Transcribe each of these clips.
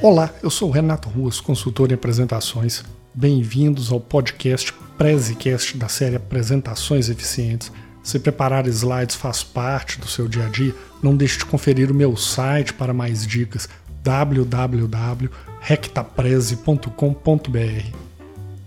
Olá, eu sou Renato Ruas, consultor em apresentações. Bem-vindos ao podcast Prezicast da série Apresentações Eficientes. Se preparar slides faz parte do seu dia a dia, não deixe de conferir o meu site para mais dicas www.rectapreze.com.br.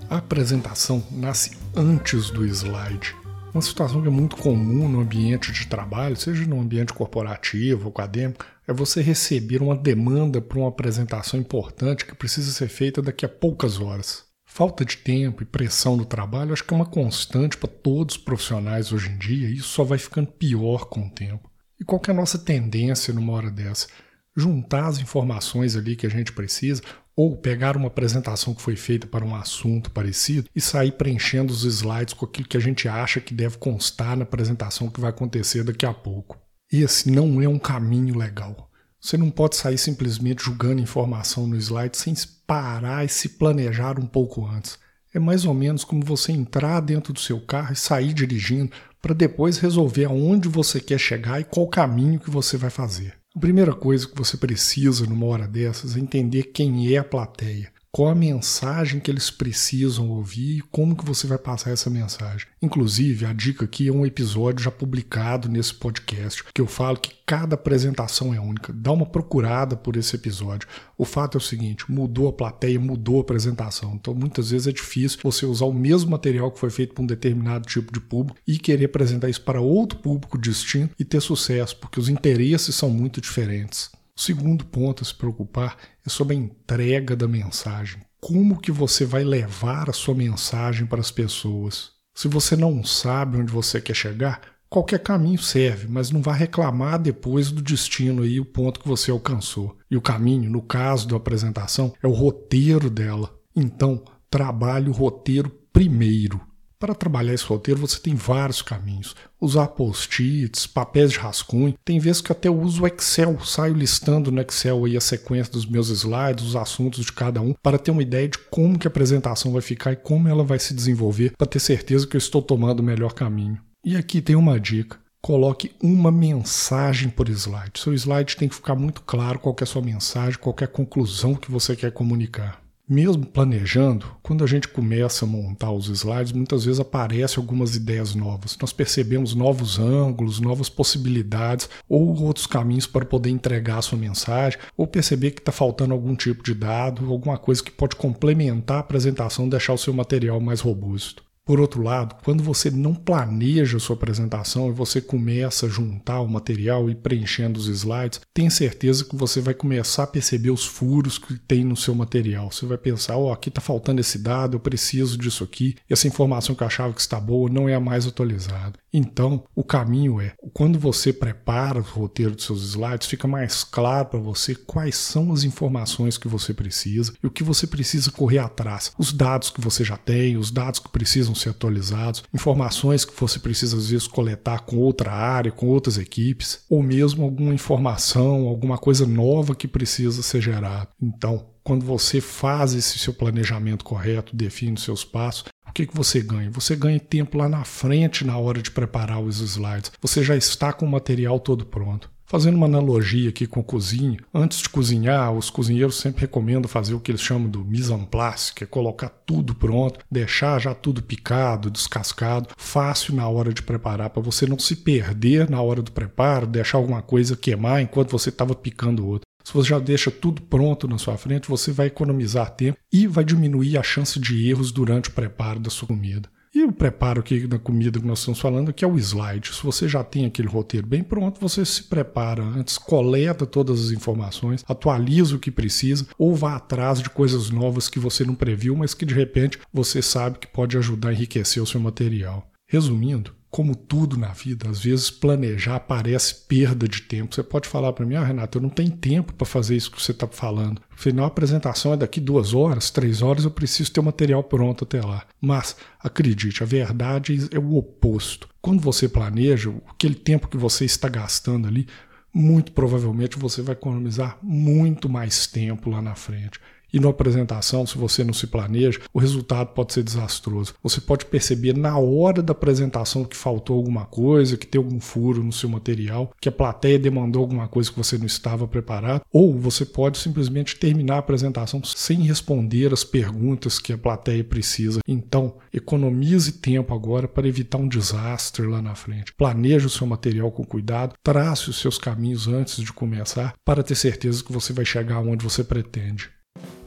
A apresentação nasce antes do slide. Uma situação que é muito comum no ambiente de trabalho, seja no ambiente corporativo acadêmico, é você receber uma demanda para uma apresentação importante que precisa ser feita daqui a poucas horas. Falta de tempo e pressão do trabalho acho que é uma constante para todos os profissionais hoje em dia e isso só vai ficando pior com o tempo. E qual é a nossa tendência numa hora dessa? Juntar as informações ali que a gente precisa ou pegar uma apresentação que foi feita para um assunto parecido e sair preenchendo os slides com aquilo que a gente acha que deve constar na apresentação que vai acontecer daqui a pouco. Esse não é um caminho legal. Você não pode sair simplesmente julgando informação no slide sem parar e se planejar um pouco antes. É mais ou menos como você entrar dentro do seu carro e sair dirigindo para depois resolver aonde você quer chegar e qual caminho que você vai fazer. A primeira coisa que você precisa numa hora dessas é entender quem é a plateia qual a mensagem que eles precisam ouvir e como que você vai passar essa mensagem. Inclusive, a dica aqui é um episódio já publicado nesse podcast, que eu falo que cada apresentação é única. Dá uma procurada por esse episódio. O fato é o seguinte, mudou a plateia, mudou a apresentação. Então, muitas vezes é difícil você usar o mesmo material que foi feito para um determinado tipo de público e querer apresentar isso para outro público distinto e ter sucesso, porque os interesses são muito diferentes. O segundo ponto a se preocupar é sobre a entrega da mensagem. Como que você vai levar a sua mensagem para as pessoas? Se você não sabe onde você quer chegar, qualquer caminho serve, mas não vá reclamar depois do destino aí, o ponto que você alcançou. E o caminho, no caso da apresentação, é o roteiro dela. Então, trabalhe o roteiro primeiro. Para trabalhar esse roteiro, você tem vários caminhos. Usar post-its, papéis de rascunho. Tem vezes que até uso o Excel, saio listando no Excel aí a sequência dos meus slides, os assuntos de cada um, para ter uma ideia de como que a apresentação vai ficar e como ela vai se desenvolver, para ter certeza que eu estou tomando o melhor caminho. E aqui tem uma dica. Coloque uma mensagem por slide. Seu slide tem que ficar muito claro qual é a sua mensagem, qual é a conclusão que você quer comunicar. Mesmo planejando, quando a gente começa a montar os slides, muitas vezes aparecem algumas ideias novas. Nós percebemos novos ângulos, novas possibilidades ou outros caminhos para poder entregar a sua mensagem, ou perceber que está faltando algum tipo de dado, alguma coisa que pode complementar a apresentação, deixar o seu material mais robusto. Por outro lado, quando você não planeja sua apresentação e você começa a juntar o material e preenchendo os slides, tenha certeza que você vai começar a perceber os furos que tem no seu material. Você vai pensar, ó, oh, aqui está faltando esse dado, eu preciso disso aqui, e essa informação que eu achava que está boa não é a mais atualizada. Então, o caminho é, quando você prepara o roteiro dos seus slides, fica mais claro para você quais são as informações que você precisa e o que você precisa correr atrás. Os dados que você já tem, os dados que precisam ser atualizados, informações que você precisa às vezes coletar com outra área, com outras equipes, ou mesmo alguma informação, alguma coisa nova que precisa ser gerada. Então, quando você faz esse seu planejamento correto, define os seus passos, o que, que você ganha? Você ganha tempo lá na frente na hora de preparar os slides. Você já está com o material todo pronto. Fazendo uma analogia aqui com cozinha, antes de cozinhar, os cozinheiros sempre recomendam fazer o que eles chamam do mise en place, que é colocar tudo pronto, deixar já tudo picado, descascado, fácil na hora de preparar, para você não se perder na hora do preparo, deixar alguma coisa queimar enquanto você estava picando outra. Se você já deixa tudo pronto na sua frente, você vai economizar tempo e vai diminuir a chance de erros durante o preparo da sua comida. E o preparo aqui da comida que nós estamos falando, que é o slide. Se você já tem aquele roteiro bem pronto, você se prepara antes, coleta todas as informações, atualiza o que precisa ou vá atrás de coisas novas que você não previu, mas que de repente você sabe que pode ajudar a enriquecer o seu material. Resumindo, como tudo na vida, às vezes planejar parece perda de tempo. Você pode falar para mim, ah, Renato, eu não tenho tempo para fazer isso que você está falando. Afinal, a apresentação é daqui duas horas, três horas, eu preciso ter o material pronto até lá. Mas, acredite, a verdade é o oposto. Quando você planeja, aquele tempo que você está gastando ali, muito provavelmente você vai economizar muito mais tempo lá na frente. E na apresentação, se você não se planeja, o resultado pode ser desastroso. Você pode perceber na hora da apresentação que faltou alguma coisa, que tem algum furo no seu material, que a plateia demandou alguma coisa que você não estava preparado, ou você pode simplesmente terminar a apresentação sem responder as perguntas que a plateia precisa. Então, economize tempo agora para evitar um desastre lá na frente. Planeje o seu material com cuidado, trace os seus caminhos antes de começar para ter certeza que você vai chegar onde você pretende.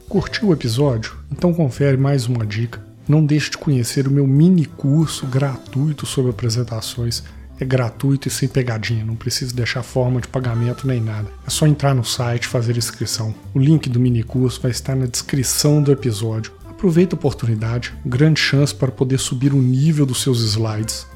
Curtiu o episódio? Então confere mais uma dica. Não deixe de conhecer o meu mini curso gratuito sobre apresentações. É gratuito e sem pegadinha, não precisa deixar forma de pagamento nem nada. É só entrar no site e fazer inscrição. O link do mini curso vai estar na descrição do episódio. Aproveita a oportunidade, grande chance para poder subir o nível dos seus slides